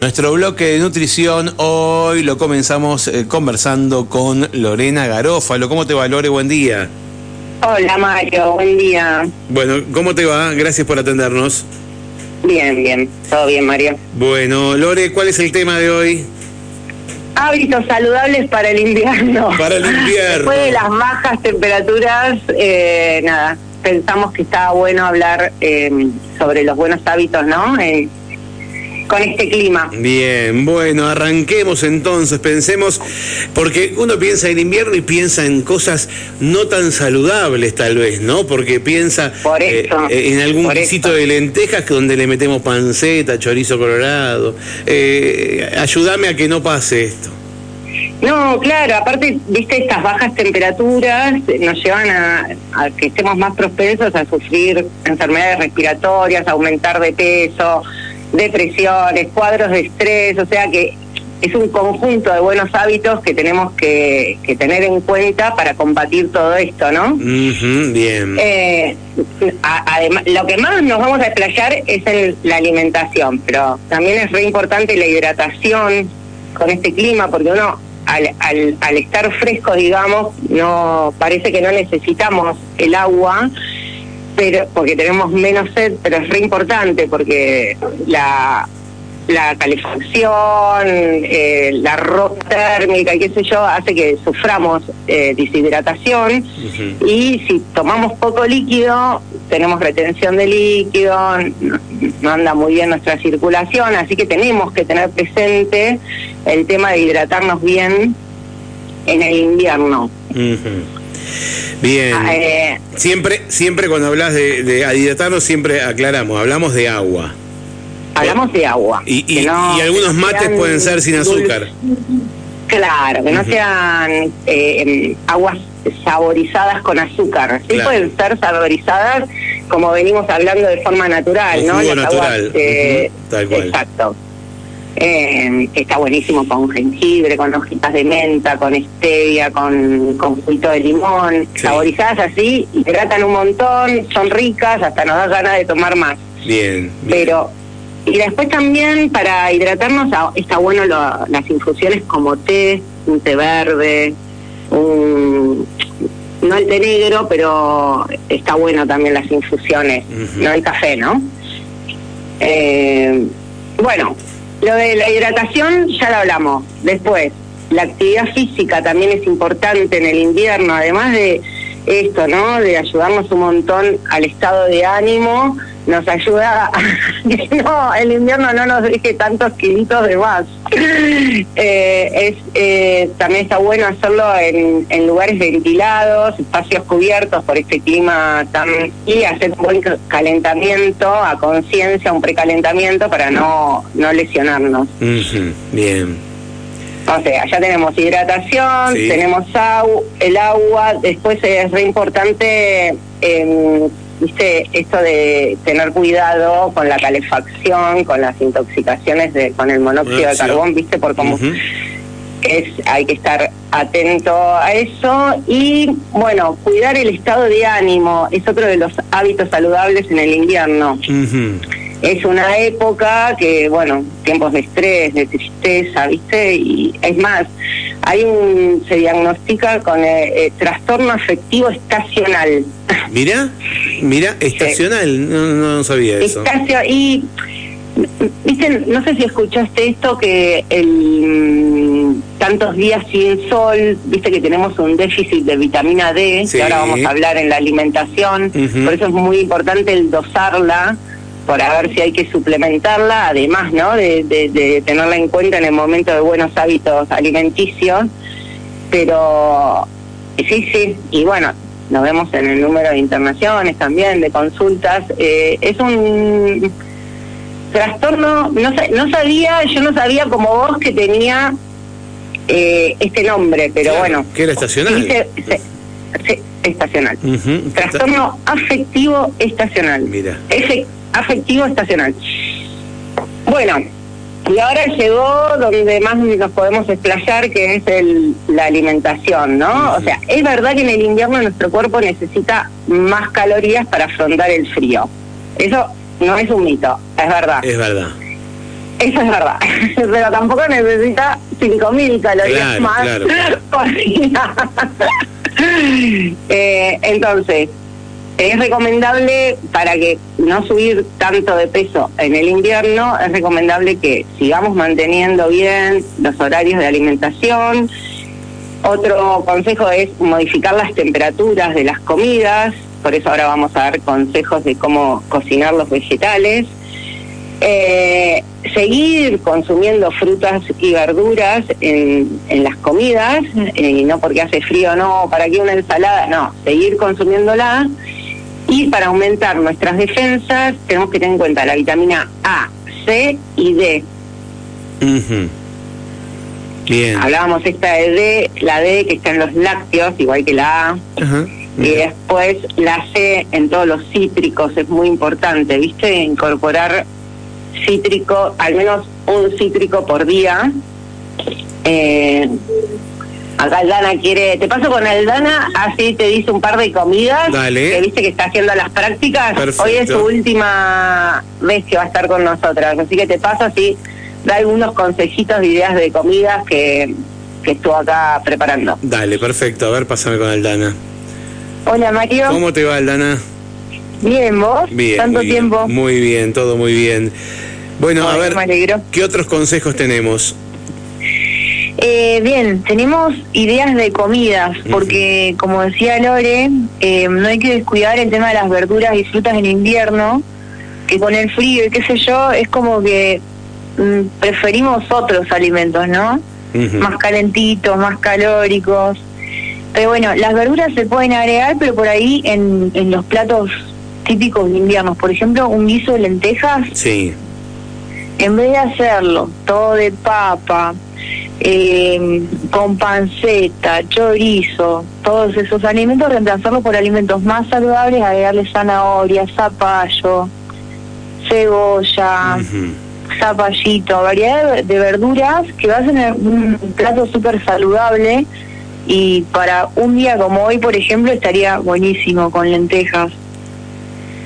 Nuestro bloque de nutrición hoy lo comenzamos eh, conversando con Lorena Garófalo. ¿Cómo te va, Lore? Buen día. Hola, Mario. Buen día. Bueno, ¿cómo te va? Gracias por atendernos. Bien, bien. Todo bien, Mario. Bueno, Lore, ¿cuál es el tema de hoy? Hábitos saludables para el invierno. Para el invierno. Después de las bajas temperaturas, eh, nada, pensamos que estaba bueno hablar eh, sobre los buenos hábitos, ¿no? Con este clima. Bien, bueno, arranquemos entonces, pensemos, porque uno piensa en invierno y piensa en cosas no tan saludables tal vez, ¿no? Porque piensa Por eso, eh, en algún guisito de lentejas que donde le metemos panceta, chorizo colorado. Eh, ayúdame a que no pase esto. No, claro, aparte, viste, estas bajas temperaturas nos llevan a, a que estemos más propensos a sufrir enfermedades respiratorias, aumentar de peso, depresiones, cuadros de estrés, o sea que es un conjunto de buenos hábitos que tenemos que, que tener en cuenta para combatir todo esto, ¿no? Ujú, bien. Eh, además, lo que más nos vamos a explayar es en la alimentación, pero también es re importante la hidratación con este clima, porque uno al, al, al estar fresco, digamos, no parece que no necesitamos el agua, pero porque tenemos menos sed, pero es re importante porque la la calefacción, eh, la ropa térmica y qué sé yo, hace que suframos eh, deshidratación y si tomamos poco líquido, tenemos retención de líquido, no, anda muy bien nuestra circulación, así que tenemos que tener presente el tema de hidratarnos bien en el invierno. Ujú. Bien. Ah, eh, Siempre, siempre cuando hablas de, de siempre aclaramos, hablamos de agua. hablamos de agua. Y, y- que no- y algunos mates pueden ser sin azúcar. Claro, que no sean eh, aguas saborizadas con azúcar. Sí Claro. pueden ser saborizadas como venimos hablando de forma natural, ¿no? jugo Las natural. aguas, eh, tal cual. Exacto. Eh, está buenísimo con jengibre, con hojitas de menta, con stevia, con, con juguito de limón, Sí. saborizadas así, hidratan un montón, son ricas, hasta nos da ganas de tomar más Bien. bien. pero y después también para hidratarnos ah, está bueno lo- las infusiones como té, un té verde, un no el té negro, pero está bueno también las infusiones, no el café, ¿no? Eh, bueno, lo de la hidratación ya lo hablamos. Después, la actividad física también es importante en el invierno, además de esto, ¿no? De ayudarnos un montón al estado de ánimo, nos ayuda a que no, el invierno no nos deje tantos kilitos de más. Eh, es, eh, también está bueno hacerlo en, en lugares ventilados, espacios cubiertos por este clima tan y hacer un buen ca- calentamiento a conciencia, un precalentamiento para no, no lesionarnos. Bien. O sea, ya tenemos hidratación, Sí. tenemos el agua, después es re importante, em, viste, esto de tener cuidado con la calefacción, con las intoxicaciones de, con el monóxido de carbón, viste, por cómo es, hay que estar atento a eso. Y bueno, cuidar el estado de ánimo es otro de los hábitos saludables en el invierno. Es una época que, bueno, tiempos de estrés, de tristeza, ¿viste? Y es más, hay un, se diagnostica con eh, eh, trastorno afectivo estacional. Mira, mira, estacional, no, no sabía eso. Estacio- y, ¿viste? No sé si escuchaste esto, que el mm, tantos días sin sol, viste que tenemos un déficit de vitamina D, Sí. que ahora vamos a hablar en la alimentación, por eso es muy importante el dosarla para ver si hay que suplementarla, además, ¿no? De, de- de tenerla en cuenta en el momento de buenos hábitos alimenticios. Pero sí, sí, y bueno, nos vemos en el número de internaciones también, de consultas. Eh, es un trastorno, no, no sabía, yo no sabía como vos que tenía eh, este nombre, pero Claro, bueno. que era estacional. se- se- estacional. Trastorno afectivo estacional. Mira. Efe- afectivo estacional. Bueno, y ahora llegó donde más nos podemos explayar, que es el, la alimentación, ¿no? O sea, es verdad que en el invierno nuestro cuerpo necesita más calorías para afrontar el frío. Eso no es un mito, es verdad. Es verdad. Eso es verdad, pero tampoco necesita 5.000 calorías Claro, más claro. por día. Eh, entonces, es recomendable para que no subir tanto de peso en el invierno, es recomendable que sigamos manteniendo bien los horarios de alimentación. Otro consejo es modificar las temperaturas de las comidas, por eso ahora vamos a dar consejos de cómo cocinar los vegetales. Eh, seguir consumiendo frutas y verduras en, en las comidas, eh, y no porque hace frío, no, para qué una ensalada, no, seguir consumiéndola. Y para aumentar nuestras defensas tenemos que tener en cuenta la vitamina A, C y D. Bien. Hablábamos esta de D, la D que está en los lácteos, igual que la A. Y después la C en todos los cítricos es muy importante, ¿viste? Incorporar cítrico, al menos un cítrico por día. Eh, acá Aldana quiere, te paso con Aldana, así te dice un par de comidas. Dale. Que viste que está haciendo las prácticas. Perfecto. Hoy es su última vez que va a estar con nosotras, así que te paso así, da algunos consejitos de ideas de comidas que, que estuvo acá preparando. Dale, perfecto. A ver, pásame con Aldana. Hola Mario. ¿Cómo te va, Aldana? Bien, ¿vos? Bien. Tanto muy bien. tiempo. Muy bien, todo muy bien. Bueno, a ver, me alegro. ¿qué otros consejos tenemos? Eh, bien, tenemos ideas de comidas, porque como decía Lore, eh, no hay que descuidar el tema de las verduras y frutas en invierno, que con el frío y qué sé yo, es como que mm, preferimos otros alimentos, ¿no? Más calentitos, más calóricos. Pero bueno, las verduras se pueden agregar, pero por ahí en, en los platos típicos de invierno. Por ejemplo, un guiso de lentejas, Sí. En vez de hacerlo todo de papa, eh, con panceta, chorizo, todos esos alimentos, reemplazarlo por alimentos más saludables, agregarle zanahoria, zapallo, cebolla, zapallito, variedad de, de verduras que va a ser un plato súper saludable y para un día como hoy, por ejemplo, estaría buenísimo con lentejas.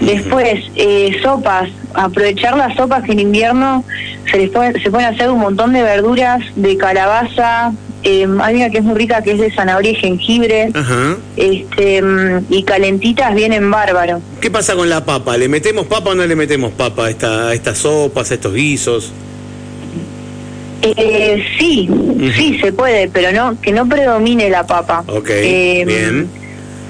Después, eh, sopas, aprovechar las sopas que en invierno se les puede- se pueden hacer un montón de verduras, de calabaza, eh, hay una que es muy rica que es de zanahoria y jengibre, Ajá. este mm, y calentitas vienen bárbaro. ¿Qué pasa con la papa? ¿Le metemos papa o no le metemos papa a, esta, a estas sopas, a estos guisos? Eh, sí, sí se puede, pero no que no predomine la papa. Ok, Eh, bien.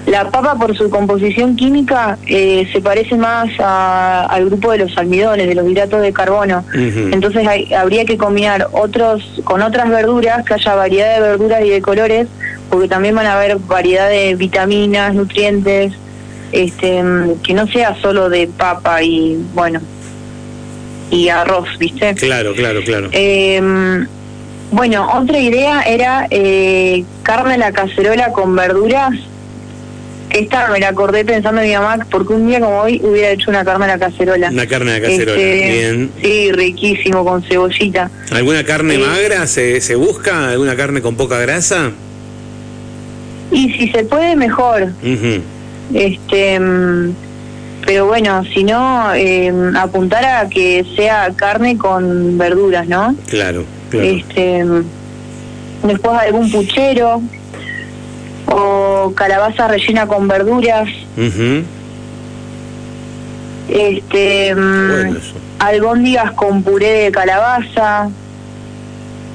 La papa por su composición química eh, se parece más a- al grupo de los almidones, de los hidratos de carbono. Entonces hay- habría que combinar otros con otras verduras, que haya variedad de verduras y de colores, porque también van a haber variedad de vitaminas, nutrientes, este, que no sea solo de papa y bueno y arroz, ¿viste? Claro, claro, claro. Eh, bueno, otra idea era eh, carne a la cacerola con verduras. Esta me la acordé pensando en mi mamá, porque un día como hoy hubiera hecho una carne a la cacerola. Una carne de cacerola, Este, bien. Sí, riquísimo, con cebollita. ¿Alguna carne eh, magra se, se busca? ¿Alguna carne con poca grasa? Y si se puede, mejor. Ujú. Este, mm, pero bueno, si no, eh, apuntar a que sea carne con verduras, ¿no? Claro, claro. este después algún puchero calabaza rellena con verduras. Este mm, Bueno, albóndigas con puré de calabaza.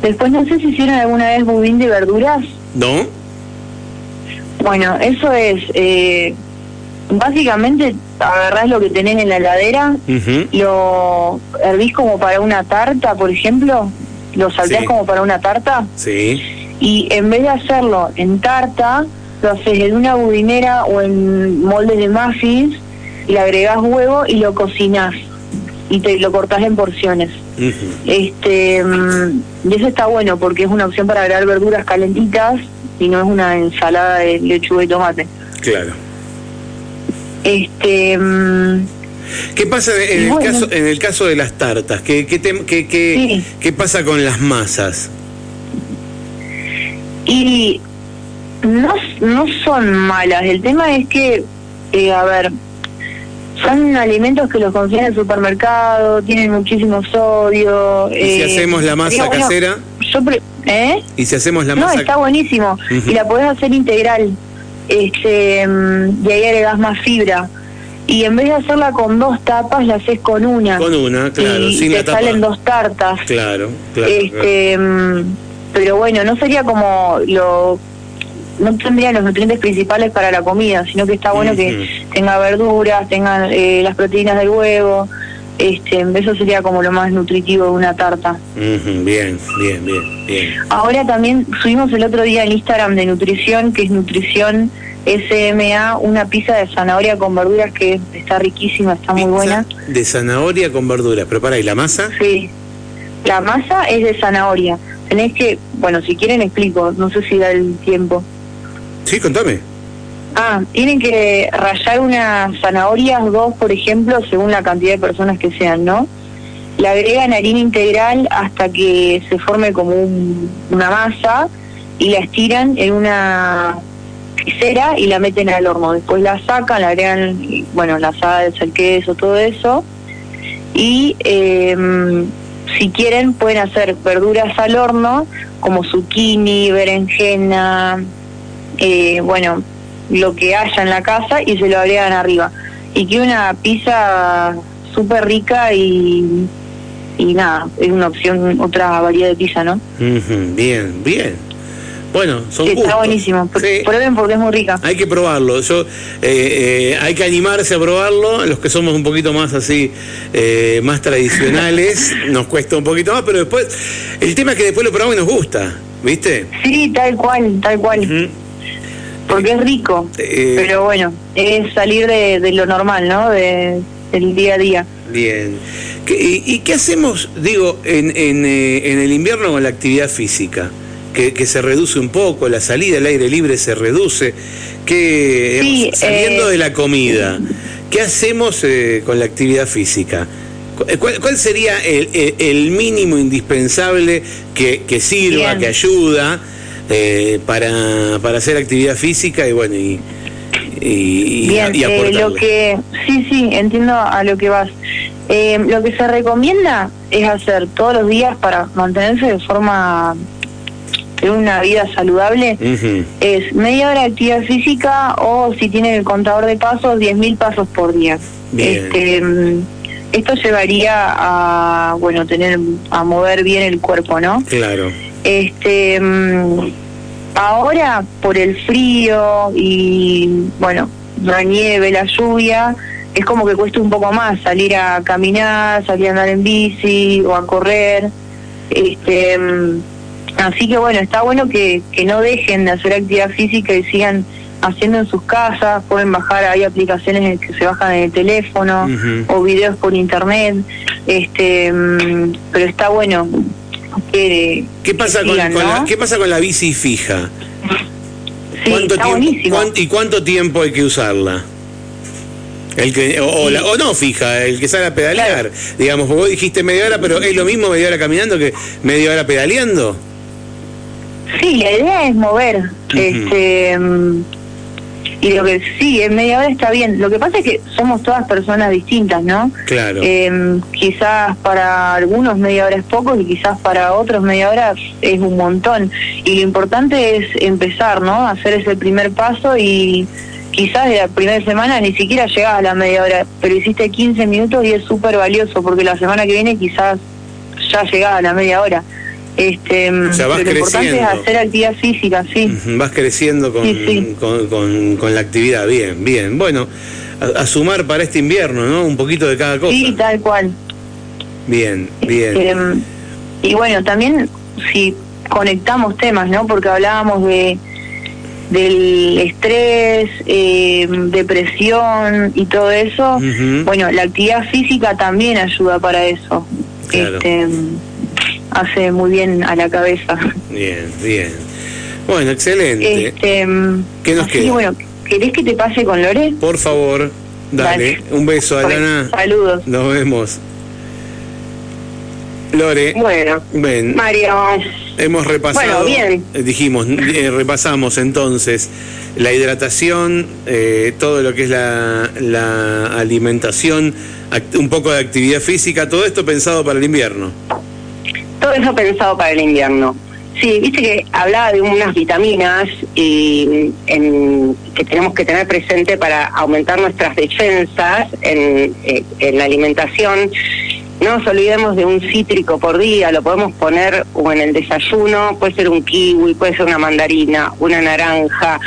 Después no sé si hicieron alguna vez budín de verduras. ¿No? bueno eso es eh, básicamente agarrás lo que tenés en la heladera lo hervís como para una tarta por ejemplo lo salteás Sí. como para una tarta. Sí. y en vez de hacerlo en tarta, lo haces en una budinera o en moldes de muffins, y le agregás huevo y lo cocinás y te lo cortás en porciones. Este mm, y eso está bueno porque es una opción para agregar verduras calentitas y no es una ensalada de lechuga y tomate. Claro. Este mm, ¿Qué pasa en el, bueno. caso, en el caso de las tartas? ¿Qué, qué, tem- qué- qué- Sí. qué pasa con las masas? Y no, no son malas. El tema es que, eh, a ver, Son alimentos que los consiguen en el supermercado, tienen muchísimo sodio. ¿Y si eh, hacemos la masa bueno- casera? Yo pre- ¿Eh? ¿Y si hacemos la No, masa? está buenísimo. Y la podés hacer integral. Este, mm, y ahí agregás más fibra. Y en vez de hacerla con dos tapas, la haces con una. Con una, claro, y sin te la tapa. salen dos tartas. Claro, claro. claro. este, mm, pero bueno, no sería como lo no tendría los nutrientes principales para la comida, sino que está bueno que tenga verduras, tenga eh, las proteínas del huevo. Este, eso sería como lo más nutritivo de una tarta. Bien, bien, bien, bien. Ahora también subimos el otro día en Instagram de nutrición, que es nutrición SMA, una pizza de zanahoria con verduras que está riquísima, está muy buena. De zanahoria con verduras. Pero para, ¿y la masa? Sí. La masa es de zanahoria. Tenés que, bueno, si quieren explico, no sé si da el tiempo. Sí, contame. Ah, tienen que rayar unas zanahorias, dos por ejemplo, según la cantidad de personas que sean, ¿no? Le agregan harina integral hasta que se forme como un- una masa y la estiran en una cera y la meten al horno. Después la sacan, le agregan, bueno, la salsa, el queso, todo eso. Y eh, si quieren pueden hacer verduras al horno como zucchini, berenjena, eh, bueno, lo que haya en la casa y se lo agregan arriba. Y queda una pizza súper rica y, y nada, es una opción, otra variedad de pizza, ¿no? Bien, bien. Bueno, son está gustos. buenísimo. Sí. Prueben porque es muy rica. Hay que probarlo. Yo, eh, eh, hay que animarse a probarlo. Los que somos un poquito más así, eh, más tradicionales, nos cuesta un poquito más, pero después, el tema es que después lo probamos y nos gusta, ¿viste? Sí, tal cual, tal cual. Porque es rico. Eh, Pero bueno, es salir de, de lo normal, ¿no? De, del día a día. Bien. ¿Qué- y, y qué hacemos, digo, en, en, eh, en el invierno con la actividad física? Que, que se reduce un poco, la salida al aire libre se reduce. Que, Sí, digamos, saliendo eh, de la comida, ¿qué hacemos eh, con la actividad física? Eh, ¿Cuál, cuál sería el, el- el mínimo indispensable que, que sirva, Bien. que ayuda eh, para, para hacer actividad física y bueno, y, y, Bien, y eh, lo que sí, sí, entiendo a lo que vas. Eh, lo que se recomienda es hacer todos los días para mantenerse de forma de una vida saludable es media hora de actividad física o si tienen el contador de pasos 10.000 pasos por día. Bien. Este, mm, esto llevaría a bueno tener a mover bien el cuerpo, ¿no? Claro. Este, mm, ahora por el frío y bueno, la nieve, la lluvia, es como que cuesta un poco más salir a caminar, salir a andar en bici o a correr. Este, mm, así que bueno, está bueno que, que no dejen de hacer actividad física y sigan haciendo en sus casas, pueden bajar, hay aplicaciones que se bajan en el teléfono o videos por internet, este, mm, pero está bueno que ¿Qué pasa, que con, sigan, con ¿no? la, ¿Qué pasa con la bici fija? Sí, está tiempo, buenísimo. cuán- ¿Y cuánto tiempo hay que usarla? El que, o, o la- o no fija, el que sale a pedalear. Digamos, porque vos dijiste media hora, pero es lo mismo media hora caminando que media hora pedaleando. Sí, la idea es mover. este mm, Y lo que sí, en media hora está bien. Lo que pasa es que somos todas personas distintas, ¿no? Claro. Eh, quizás para algunos media hora es poco y quizás para otros media hora es un montón. Y lo importante es empezar, ¿no? Hacer ese primer paso y quizás de la primera semana ni siquiera llegás a la media hora, pero hiciste 15 minutos y es súper valioso porque la semana que viene quizás ya llegás a la media hora. Este, O sea, vas pero lo importante es creciendo. hacer actividad física, sí. Vas creciendo con, Sí, sí. Con, con- con la actividad. Bien, bien. Bueno, a, a sumar para este invierno, ¿no? Un poquito de cada cosa. Sí, tal cual. Bien, bien. Eh, y bueno, también si conectamos temas, ¿no? Porque hablábamos de del estrés, eh, depresión y todo eso. Bueno, la actividad física también ayuda para eso. Claro. Este, hace muy bien a la cabeza. Bien, bien. Bueno, excelente. Este, ¿Qué nos así queda? que bueno, ¿querés que te pase con Lore? Por favor, dale. Dale. Un beso, Alana. Saludos. Nos vemos. Lore. Bueno, Ven, Mario, hemos repasado. Bueno, bien. eh, Dijimos, eh, repasamos entonces la hidratación, eh, todo lo que es la, la alimentación, un poco de actividad física, todo esto pensado para el invierno. Todo eso pensado para el invierno. Sí, viste que hablaba de unas vitaminas y, que tenemos que tener presente para aumentar nuestras defensas en, eh, en la alimentación. No nos olvidemos de un cítrico por día, lo podemos poner o en el desayuno, puede ser un kiwi, puede ser una mandarina, una naranja.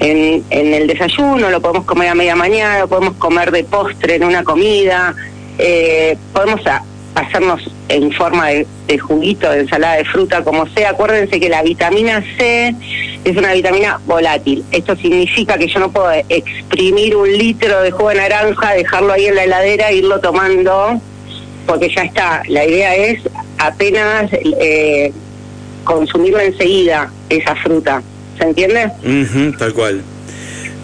En, en el desayuno lo podemos comer a media mañana, lo podemos comer de postre en una comida. Eh, podemos a- hacernos en forma de, juguito, de ensalada de fruta, como sea. Acuérdense que la vitamina C es una vitamina volátil. Esto significa que yo no puedo exprimir un litro de jugo de naranja, dejarlo ahí en la heladera e irlo tomando, porque ya está. La idea es apenas eh, consumirlo enseguida, esa fruta. ¿Se entiende? Tal cual.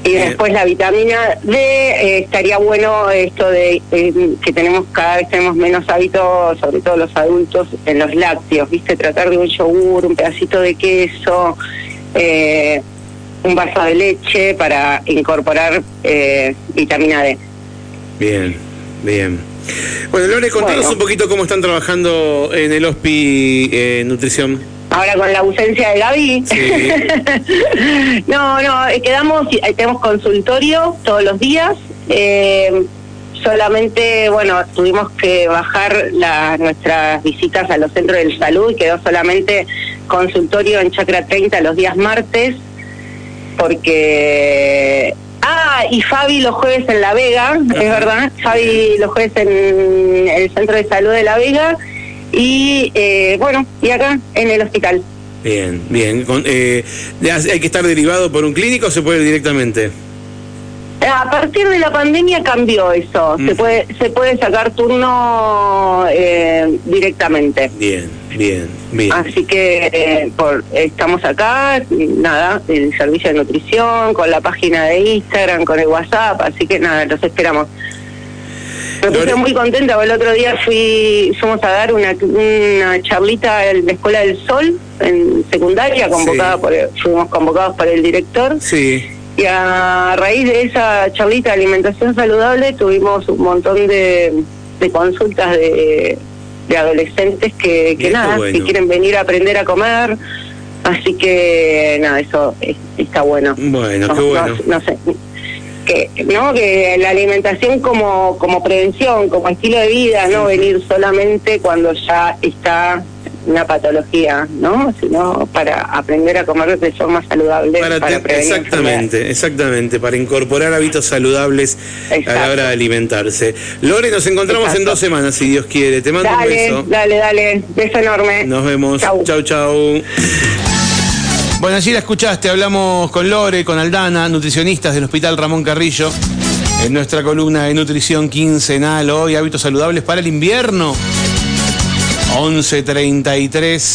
Y Bien. después la vitamina D, eh, estaría bueno esto de eh, que tenemos cada vez tenemos menos hábitos, sobre todo los adultos, en los lácteos, ¿viste? Tratar de un yogur, un pedacito de queso, eh, un vaso de leche para incorporar eh, vitamina D. Bien, bien. Bueno, Lore, contanos Bueno. un poquito cómo están trabajando en el HOSPI eh, Nutrición. Ahora con la ausencia de Gaby. Sí. no, no, eh, quedamos, eh, tenemos consultorio todos los días. eh, solamente, bueno, tuvimos que bajar la- nuestras visitas a los centros de salud y quedó solamente consultorio en Chacra 30 los días martes, porque... Ah, y Fabi los jueves en La Vega, es verdad, Fabi los jueves en el centro de salud de La Vega y eh, bueno, y acá en el hospital. Bien, bien. Con- eh, ¿Hay que estar derivado por un clínico o se puede ir directamente? A partir de la pandemia cambió eso, se Mm. puede se puede sacar turno eh, directamente. Bien, bien, bien. Así que eh, por, estamos acá, nada, el servicio de nutrición, con la página de Instagram, con el WhatsApp, así que nada, los esperamos. Me puse muy contenta, porque el otro día fui, fuimos a dar una, una charlita en la Escuela del Sol, en secundaria, convocada Sí. por el- fuimos convocados por el director. Sí, Y a raíz de esa charlita de alimentación saludable tuvimos un montón de, de consultas de, de adolescentes que, que nada, bueno. que quieren venir a aprender a comer. Así que nada, eso es- está bueno. Bueno, No- qué bueno. No, no sé. Que, no que la alimentación como como prevención como estilo de vida no venir solamente cuando ya está una patología no sino para aprender a comer de forma saludable para para, prevenir exactamente, exactamente, para incorporar hábitos saludables a la Exacto. hora de alimentarse. Lore, nos encontramos en Exacto. dos semanas, si Dios quiere. Te mando un Dale, beso. dale, dale. Beso enorme. Nos vemos. Chau. Chau, chau. Bueno, allí la escuchaste, hablamos con Lore, con Aldana, nutricionistas del Hospital Ramón Carrillo, en nuestra columna de nutrición quincenal hoy, hábitos saludables para el invierno. 11.33.